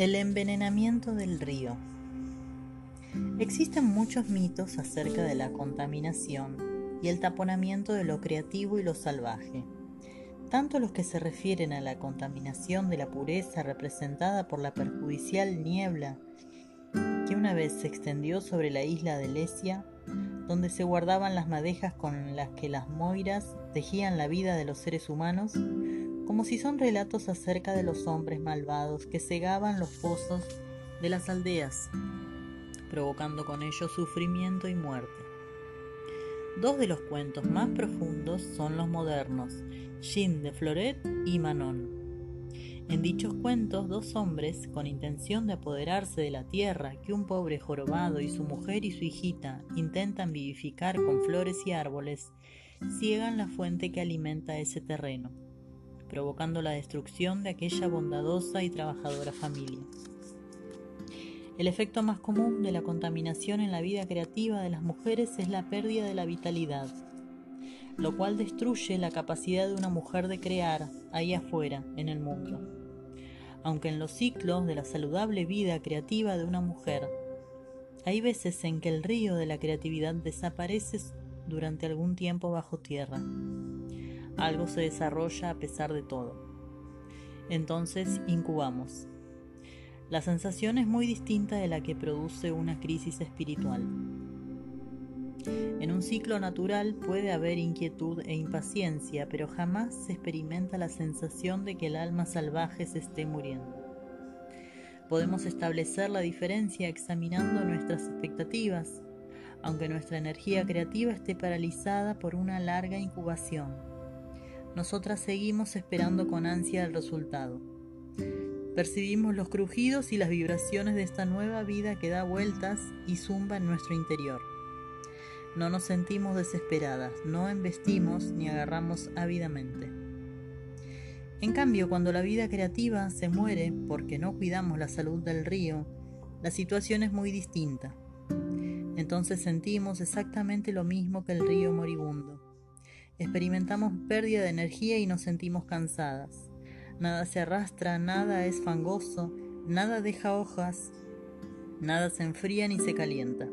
El envenenamiento del río. Existen muchos mitos acerca de la contaminación y el taponamiento de lo creativo y lo salvaje, tanto los que se refieren a la contaminación de la pureza representada por la perjudicial niebla que una vez se extendió sobre la isla de Lesia, donde se guardaban las madejas con las que las moiras tejían la vida de los seres humanos, como si son relatos acerca de los hombres malvados que cegaban los pozos de las aldeas, provocando con ello sufrimiento y muerte. Dos de los cuentos más profundos son los modernos, Jean de Floret y Manon. En dichos cuentos, dos hombres, con intención de apoderarse de la tierra que un pobre jorobado y su mujer y su hijita intentan vivificar con flores y árboles, ciegan la fuente que alimenta ese terreno provocando la destrucción de aquella bondadosa y trabajadora familia. El efecto más común de la contaminación en la vida creativa de las mujeres es la pérdida de la vitalidad, lo cual destruye la capacidad de una mujer de crear ahí afuera, en el mundo. Aunque en los ciclos de la saludable vida creativa de una mujer, hay veces en que el río de la creatividad desaparece durante algún tiempo bajo tierra algo se desarrolla a pesar de todo. Entonces incubamos. La sensación es muy distinta de la que produce una crisis espiritual. En un ciclo natural puede haber inquietud e impaciencia, pero jamás se experimenta la sensación de que el alma salvaje se esté muriendo. Podemos establecer la diferencia examinando nuestras expectativas, aunque nuestra energía creativa esté paralizada por una larga incubación nosotras seguimos esperando con ansia el resultado. Percibimos los crujidos y las vibraciones de esta nueva vida que da vueltas y zumba en nuestro interior. No nos sentimos desesperadas, no embestimos ni agarramos ávidamente. En cambio, cuando la vida creativa se muere porque no cuidamos la salud del río, la situación es muy distinta. Entonces sentimos exactamente lo mismo que el río moribundo Experimentamos pérdida de energía y nos sentimos cansadas. Nada se arrastra, nada es fangoso, nada deja hojas, nada se enfría ni se calienta.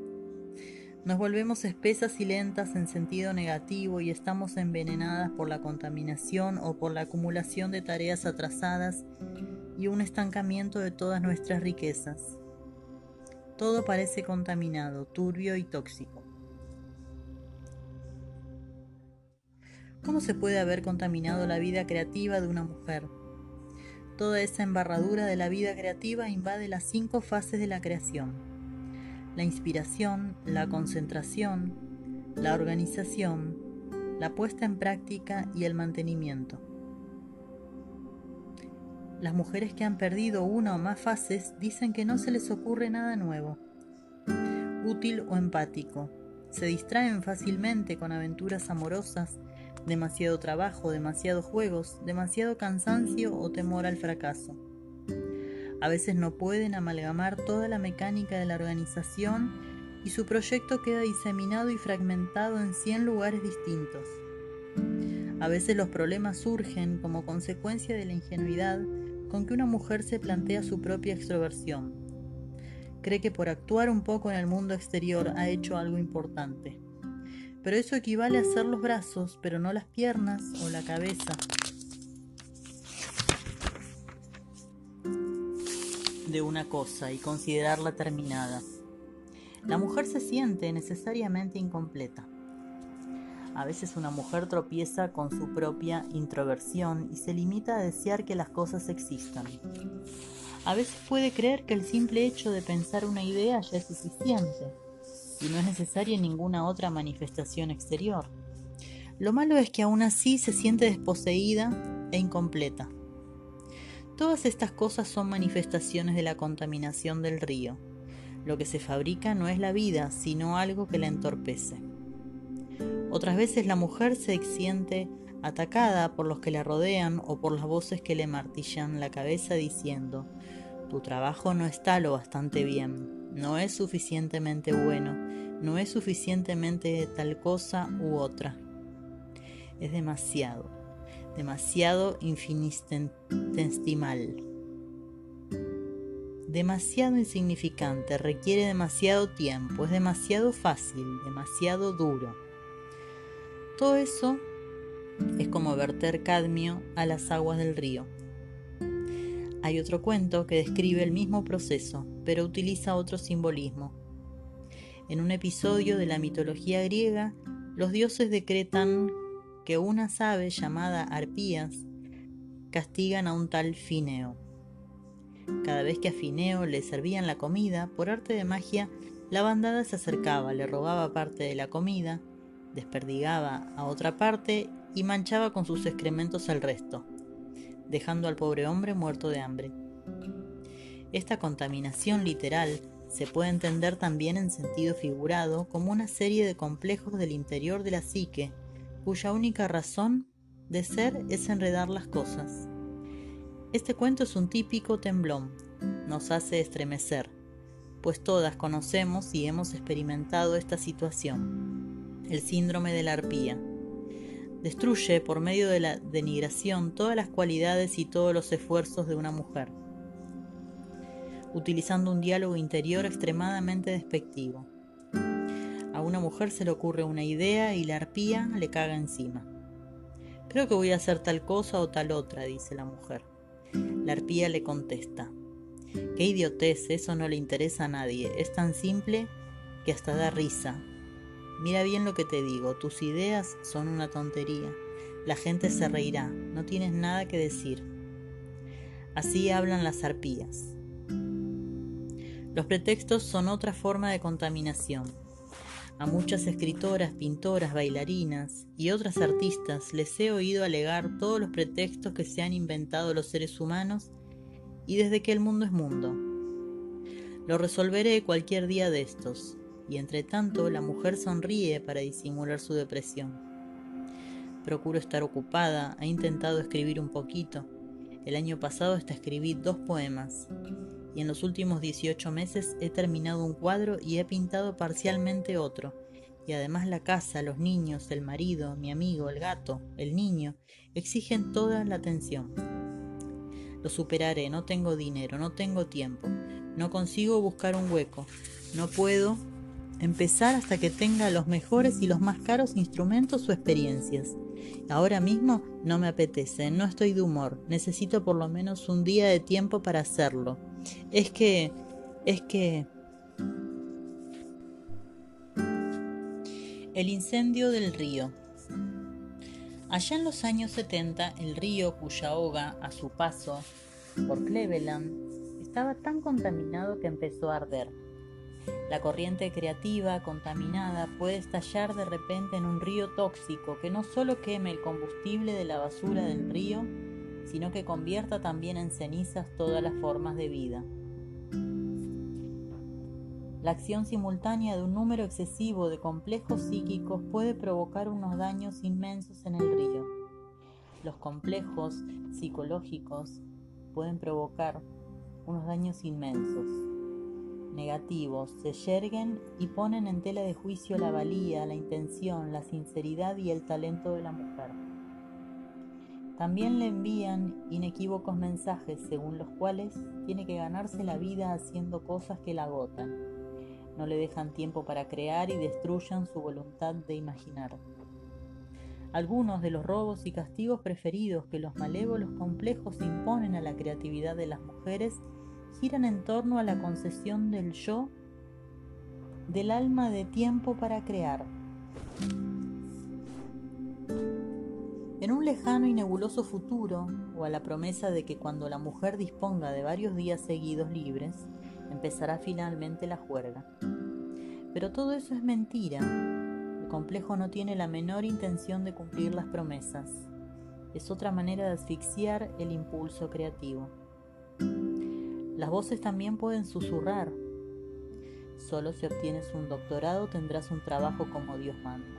Nos volvemos espesas y lentas en sentido negativo y estamos envenenadas por la contaminación o por la acumulación de tareas atrasadas y un estancamiento de todas nuestras riquezas. Todo parece contaminado, turbio y tóxico. ¿Cómo se puede haber contaminado la vida creativa de una mujer? Toda esa embarradura de la vida creativa invade las cinco fases de la creación. La inspiración, la concentración, la organización, la puesta en práctica y el mantenimiento. Las mujeres que han perdido una o más fases dicen que no se les ocurre nada nuevo, útil o empático. Se distraen fácilmente con aventuras amorosas demasiado trabajo, demasiados juegos, demasiado cansancio o temor al fracaso. A veces no pueden amalgamar toda la mecánica de la organización y su proyecto queda diseminado y fragmentado en 100 lugares distintos. A veces los problemas surgen como consecuencia de la ingenuidad con que una mujer se plantea su propia extroversión. Cree que por actuar un poco en el mundo exterior ha hecho algo importante pero eso equivale a hacer los brazos, pero no las piernas o la cabeza. de una cosa y considerarla terminada. La mujer se siente necesariamente incompleta. A veces una mujer tropieza con su propia introversión y se limita a desear que las cosas existan. A veces puede creer que el simple hecho de pensar una idea ya es suficiente y no es necesaria ninguna otra manifestación exterior. Lo malo es que aún así se siente desposeída e incompleta. Todas estas cosas son manifestaciones de la contaminación del río. Lo que se fabrica no es la vida, sino algo que la entorpece. Otras veces la mujer se siente atacada por los que la rodean o por las voces que le martillan la cabeza diciendo, tu trabajo no está lo bastante bien, no es suficientemente bueno, no es suficientemente tal cosa u otra. Es demasiado, demasiado infinitesimal. demasiado insignificante, requiere demasiado tiempo, es demasiado fácil, demasiado duro. Todo eso es como verter cadmio a las aguas del río. Hay otro cuento que describe el mismo proceso, pero utiliza otro simbolismo. En un episodio de la mitología griega, los dioses decretan que unas aves llamadas arpías castigan a un tal Fineo. Cada vez que a Fineo le servían la comida, por arte de magia, la bandada se acercaba, le robaba parte de la comida, desperdigaba a otra parte y manchaba con sus excrementos al resto, dejando al pobre hombre muerto de hambre. Esta contaminación literal se puede entender también en sentido figurado como una serie de complejos del interior de la psique, cuya única razón de ser es enredar las cosas. Este cuento es un típico temblón, nos hace estremecer, pues todas conocemos y hemos experimentado esta situación, el síndrome de la arpía. Destruye por medio de la denigración todas las cualidades y todos los esfuerzos de una mujer, utilizando un diálogo interior extremadamente despectivo. A una mujer se le ocurre una idea y la arpía le caga encima. Creo que voy a hacer tal cosa o tal otra, dice la mujer. La arpía le contesta, qué idiotez, eso no le interesa a nadie, es tan simple que hasta da risa. Mira bien lo que te digo, tus ideas son una tontería, la gente se reirá, no tienes nada que decir. Así hablan las arpías. Los pretextos son otra forma de contaminación. A muchas escritoras, pintoras, bailarinas y otras artistas les he oído alegar todos los pretextos que se han inventado los seres humanos y desde que el mundo es mundo. Lo resolveré cualquier día de estos, y entre tanto la mujer sonríe para disimular su depresión. Procuro estar ocupada, he intentado escribir un poquito. El año pasado hasta escribí dos poemas y en los últimos 18 meses he terminado un cuadro y he pintado parcialmente otro. Y además la casa, los niños, el marido, mi amigo, el gato, el niño, exigen toda la atención. Lo superaré, no tengo dinero, no tengo tiempo, no consigo buscar un hueco, no puedo empezar hasta que tenga los mejores y los más caros instrumentos o experiencias. Ahora mismo no me apetece, no estoy de humor, necesito por lo menos un día de tiempo para hacerlo. Es que, es que... El incendio del río. Allá en los años 70, el río Cuyahoga, a su paso por Cleveland, estaba tan contaminado que empezó a arder. La corriente creativa contaminada puede estallar de repente en un río tóxico que no solo queme el combustible de la basura del río, sino que convierta también en cenizas todas las formas de vida. La acción simultánea de un número excesivo de complejos psíquicos puede provocar unos daños inmensos en el río. Los complejos psicológicos pueden provocar unos daños inmensos, negativos, se yerguen y ponen en tela de juicio la valía, la intención, la sinceridad y el talento de la mujer. También le envían inequívocos mensajes según los cuales tiene que ganarse la vida haciendo cosas que la agotan. No le dejan tiempo para crear y destruyan su voluntad de imaginar. Algunos de los robos y castigos preferidos que los malévolos complejos imponen a la creatividad de las mujeres giran en torno a la concesión del yo, del alma de tiempo para crear. En un lejano y nebuloso futuro, o a la promesa de que cuando la mujer disponga de varios días seguidos libres, empezará finalmente la juerga. Pero todo eso es mentira. El complejo no tiene la menor intención de cumplir las promesas. Es otra manera de asfixiar el impulso creativo. Las voces también pueden susurrar. Solo si obtienes un doctorado tendrás un trabajo como Dios manda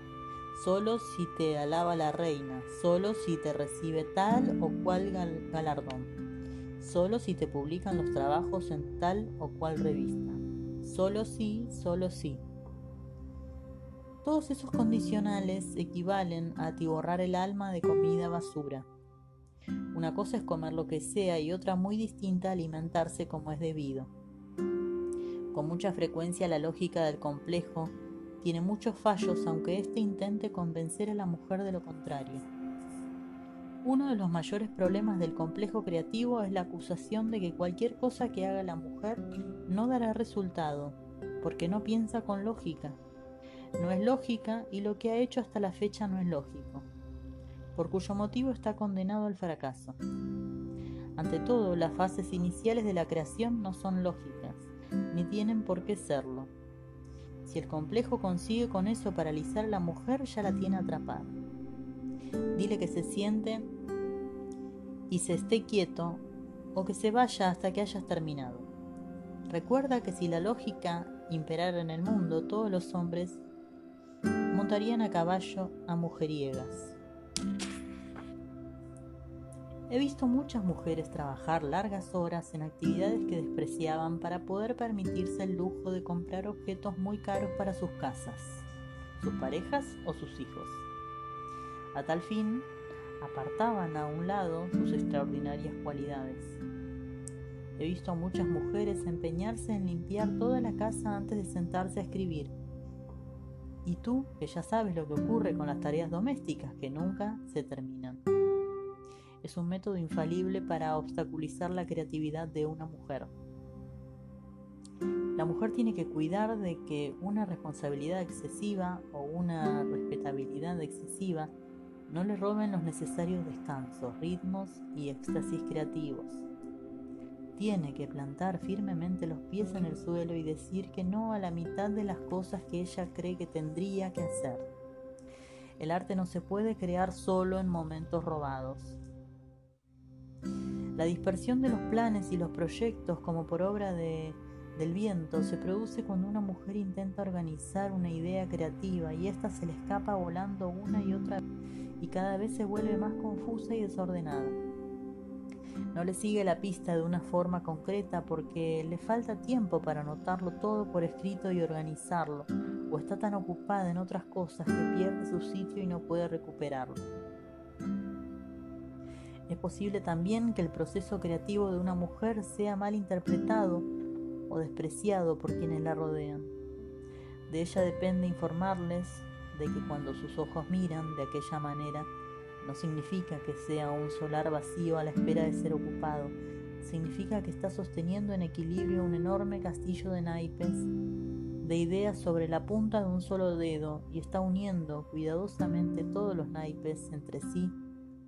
solo si te alaba la reina, solo si te recibe tal o cual galardón, solo si te publican los trabajos en tal o cual revista, solo si, solo si. Todos esos condicionales equivalen a atiborrar el alma de comida basura. Una cosa es comer lo que sea y otra muy distinta alimentarse como es debido. Con mucha frecuencia la lógica del complejo tiene muchos fallos aunque éste intente convencer a la mujer de lo contrario. Uno de los mayores problemas del complejo creativo es la acusación de que cualquier cosa que haga la mujer no dará resultado, porque no piensa con lógica. No es lógica y lo que ha hecho hasta la fecha no es lógico, por cuyo motivo está condenado al fracaso. Ante todo, las fases iniciales de la creación no son lógicas, ni tienen por qué serlo. Si el complejo consigue con eso paralizar a la mujer, ya la tiene atrapada. Dile que se siente y se esté quieto o que se vaya hasta que hayas terminado. Recuerda que si la lógica imperara en el mundo, todos los hombres montarían a caballo a mujeriegas. He visto muchas mujeres trabajar largas horas en actividades que despreciaban para poder permitirse el lujo de comprar objetos muy caros para sus casas, sus parejas o sus hijos. A tal fin, apartaban a un lado sus extraordinarias cualidades. He visto a muchas mujeres empeñarse en limpiar toda la casa antes de sentarse a escribir. Y tú, que ya sabes lo que ocurre con las tareas domésticas, que nunca se terminan. Es un método infalible para obstaculizar la creatividad de una mujer. La mujer tiene que cuidar de que una responsabilidad excesiva o una respetabilidad excesiva no le roben los necesarios descansos, ritmos y éxtasis creativos. Tiene que plantar firmemente los pies en el suelo y decir que no a la mitad de las cosas que ella cree que tendría que hacer. El arte no se puede crear solo en momentos robados. La dispersión de los planes y los proyectos como por obra de, del viento se produce cuando una mujer intenta organizar una idea creativa y ésta se le escapa volando una y otra vez y cada vez se vuelve más confusa y desordenada. No le sigue la pista de una forma concreta porque le falta tiempo para anotarlo todo por escrito y organizarlo, o está tan ocupada en otras cosas que pierde su sitio y no puede recuperarlo. Es posible también que el proceso creativo de una mujer sea mal interpretado o despreciado por quienes la rodean. De ella depende informarles de que cuando sus ojos miran de aquella manera, no significa que sea un solar vacío a la espera de ser ocupado, significa que está sosteniendo en equilibrio un enorme castillo de naipes, de ideas sobre la punta de un solo dedo y está uniendo cuidadosamente todos los naipes entre sí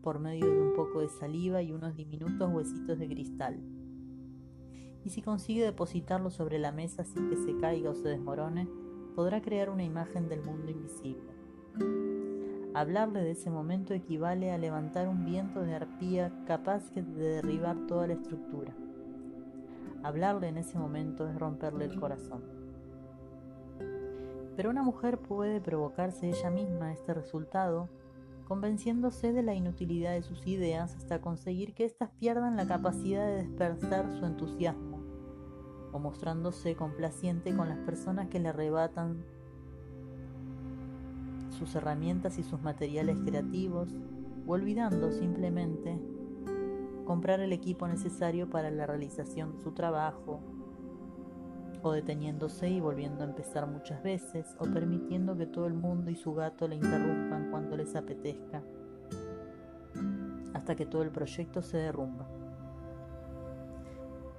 por medio de un poco de saliva y unos diminutos huesitos de cristal. Y si consigue depositarlo sobre la mesa sin que se caiga o se desmorone, podrá crear una imagen del mundo invisible. Hablarle de ese momento equivale a levantar un viento de arpía capaz de derribar toda la estructura. Hablarle en ese momento es romperle el corazón. Pero una mujer puede provocarse ella misma este resultado convenciéndose de la inutilidad de sus ideas hasta conseguir que éstas pierdan la capacidad de despertar su entusiasmo o mostrándose complaciente con las personas que le arrebatan sus herramientas y sus materiales creativos, o olvidando simplemente comprar el equipo necesario para la realización de su trabajo, o deteniéndose y volviendo a empezar muchas veces, o permitiendo que todo el mundo y su gato le interrumpan cuando les apetezca, hasta que todo el proyecto se derrumba.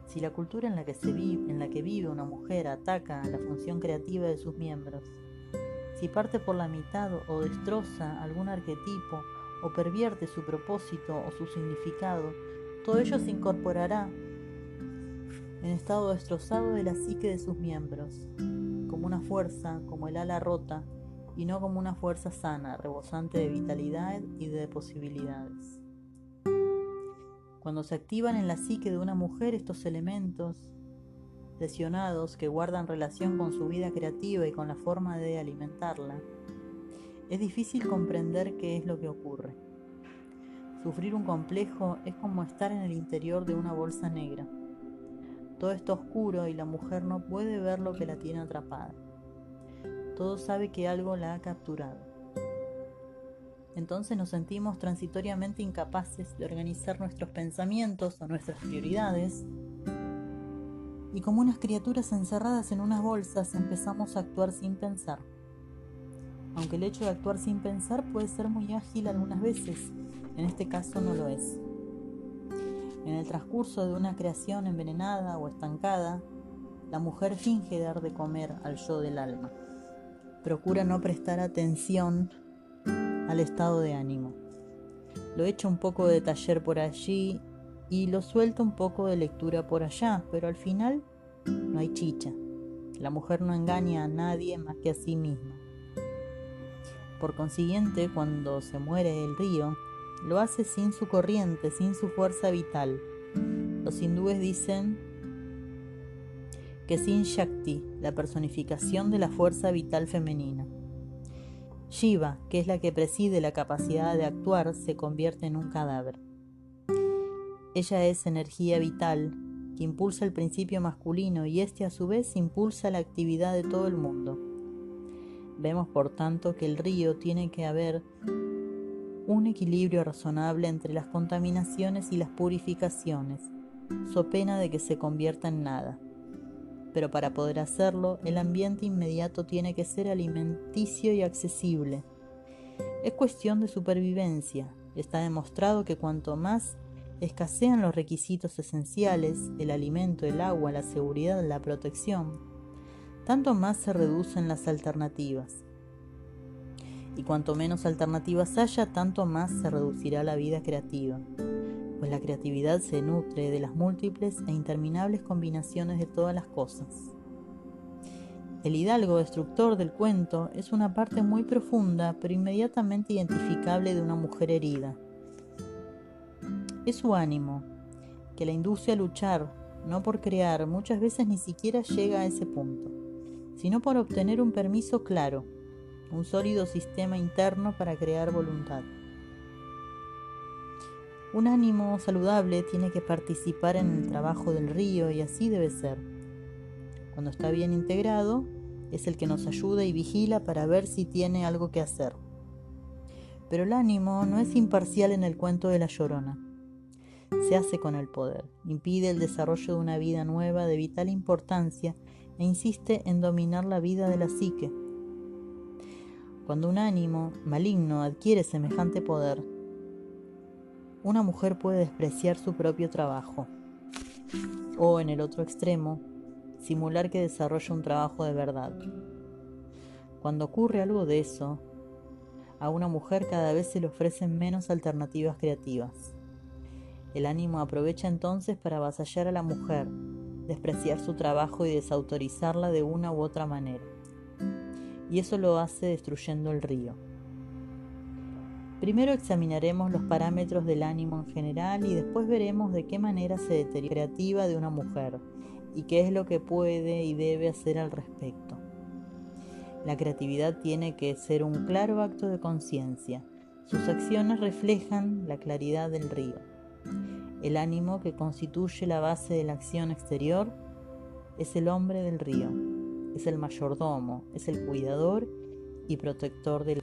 Si la cultura en la que, se vive, en la que vive una mujer ataca a la función creativa de sus miembros, si parte por la mitad o destroza algún arquetipo o pervierte su propósito o su significado, todo ello se incorporará en estado destrozado de la psique de sus miembros, como una fuerza, como el ala rota, y no como una fuerza sana, rebosante de vitalidad y de posibilidades. Cuando se activan en la psique de una mujer estos elementos lesionados que guardan relación con su vida creativa y con la forma de alimentarla, es difícil comprender qué es lo que ocurre. Sufrir un complejo es como estar en el interior de una bolsa negra. Todo está oscuro y la mujer no puede ver lo que la tiene atrapada. Todo sabe que algo la ha capturado entonces nos sentimos transitoriamente incapaces de organizar nuestros pensamientos o nuestras prioridades y como unas criaturas encerradas en unas bolsas empezamos a actuar sin pensar. Aunque el hecho de actuar sin pensar puede ser muy ágil algunas veces, en este caso no lo es. En el transcurso de una creación envenenada o estancada, la mujer finge dar de comer al yo del alma. Procura no prestar atención al estado de ánimo. Lo echa un poco de taller por allí y lo suelta un poco de lectura por allá, pero al final no hay chicha. La mujer no engaña a nadie más que a sí misma. Por consiguiente, cuando se muere el río, lo hace sin su corriente, sin su fuerza vital. Los hindúes dicen que sin Shakti, la personificación de la fuerza vital femenina. Shiva, que es la que preside la capacidad de actuar, se convierte en un cadáver. Ella es energía vital que impulsa el principio masculino y este a su vez impulsa la actividad de todo el mundo. Vemos por tanto que el río tiene que haber un equilibrio razonable entre las contaminaciones y las purificaciones, so pena de que se convierta en nada. Pero para poder hacerlo, el ambiente inmediato tiene que ser alimenticio y accesible. Es cuestión de supervivencia. Está demostrado que cuanto más escasean los requisitos esenciales, el alimento, el agua, la seguridad, la protección, tanto más se reducen las alternativas. Y cuanto menos alternativas haya, tanto más se reducirá la vida creativa, pues la creatividad se nutre de las múltiples e interminables combinaciones de todas las cosas. El hidalgo destructor del cuento es una parte muy profunda pero inmediatamente identificable de una mujer herida. Es su ánimo, que la induce a luchar, no por crear, muchas veces ni siquiera llega a ese punto sino por obtener un permiso claro, un sólido sistema interno para crear voluntad. Un ánimo saludable tiene que participar en el trabajo del río y así debe ser. Cuando está bien integrado, es el que nos ayuda y vigila para ver si tiene algo que hacer. Pero el ánimo no es imparcial en el cuento de la llorona. Se hace con el poder, impide el desarrollo de una vida nueva de vital importancia e insiste en dominar la vida de la psique. Cuando un ánimo maligno adquiere semejante poder, una mujer puede despreciar su propio trabajo o, en el otro extremo, simular que desarrolla un trabajo de verdad. Cuando ocurre algo de eso, a una mujer cada vez se le ofrecen menos alternativas creativas. El ánimo aprovecha entonces para avasallar a la mujer despreciar su trabajo y desautorizarla de una u otra manera. Y eso lo hace destruyendo el río. Primero examinaremos los parámetros del ánimo en general y después veremos de qué manera se deteriora la creativa de una mujer y qué es lo que puede y debe hacer al respecto. La creatividad tiene que ser un claro acto de conciencia. Sus acciones reflejan la claridad del río. El ánimo que constituye la base de la acción exterior es el hombre del río, es el mayordomo, es el cuidador y protector del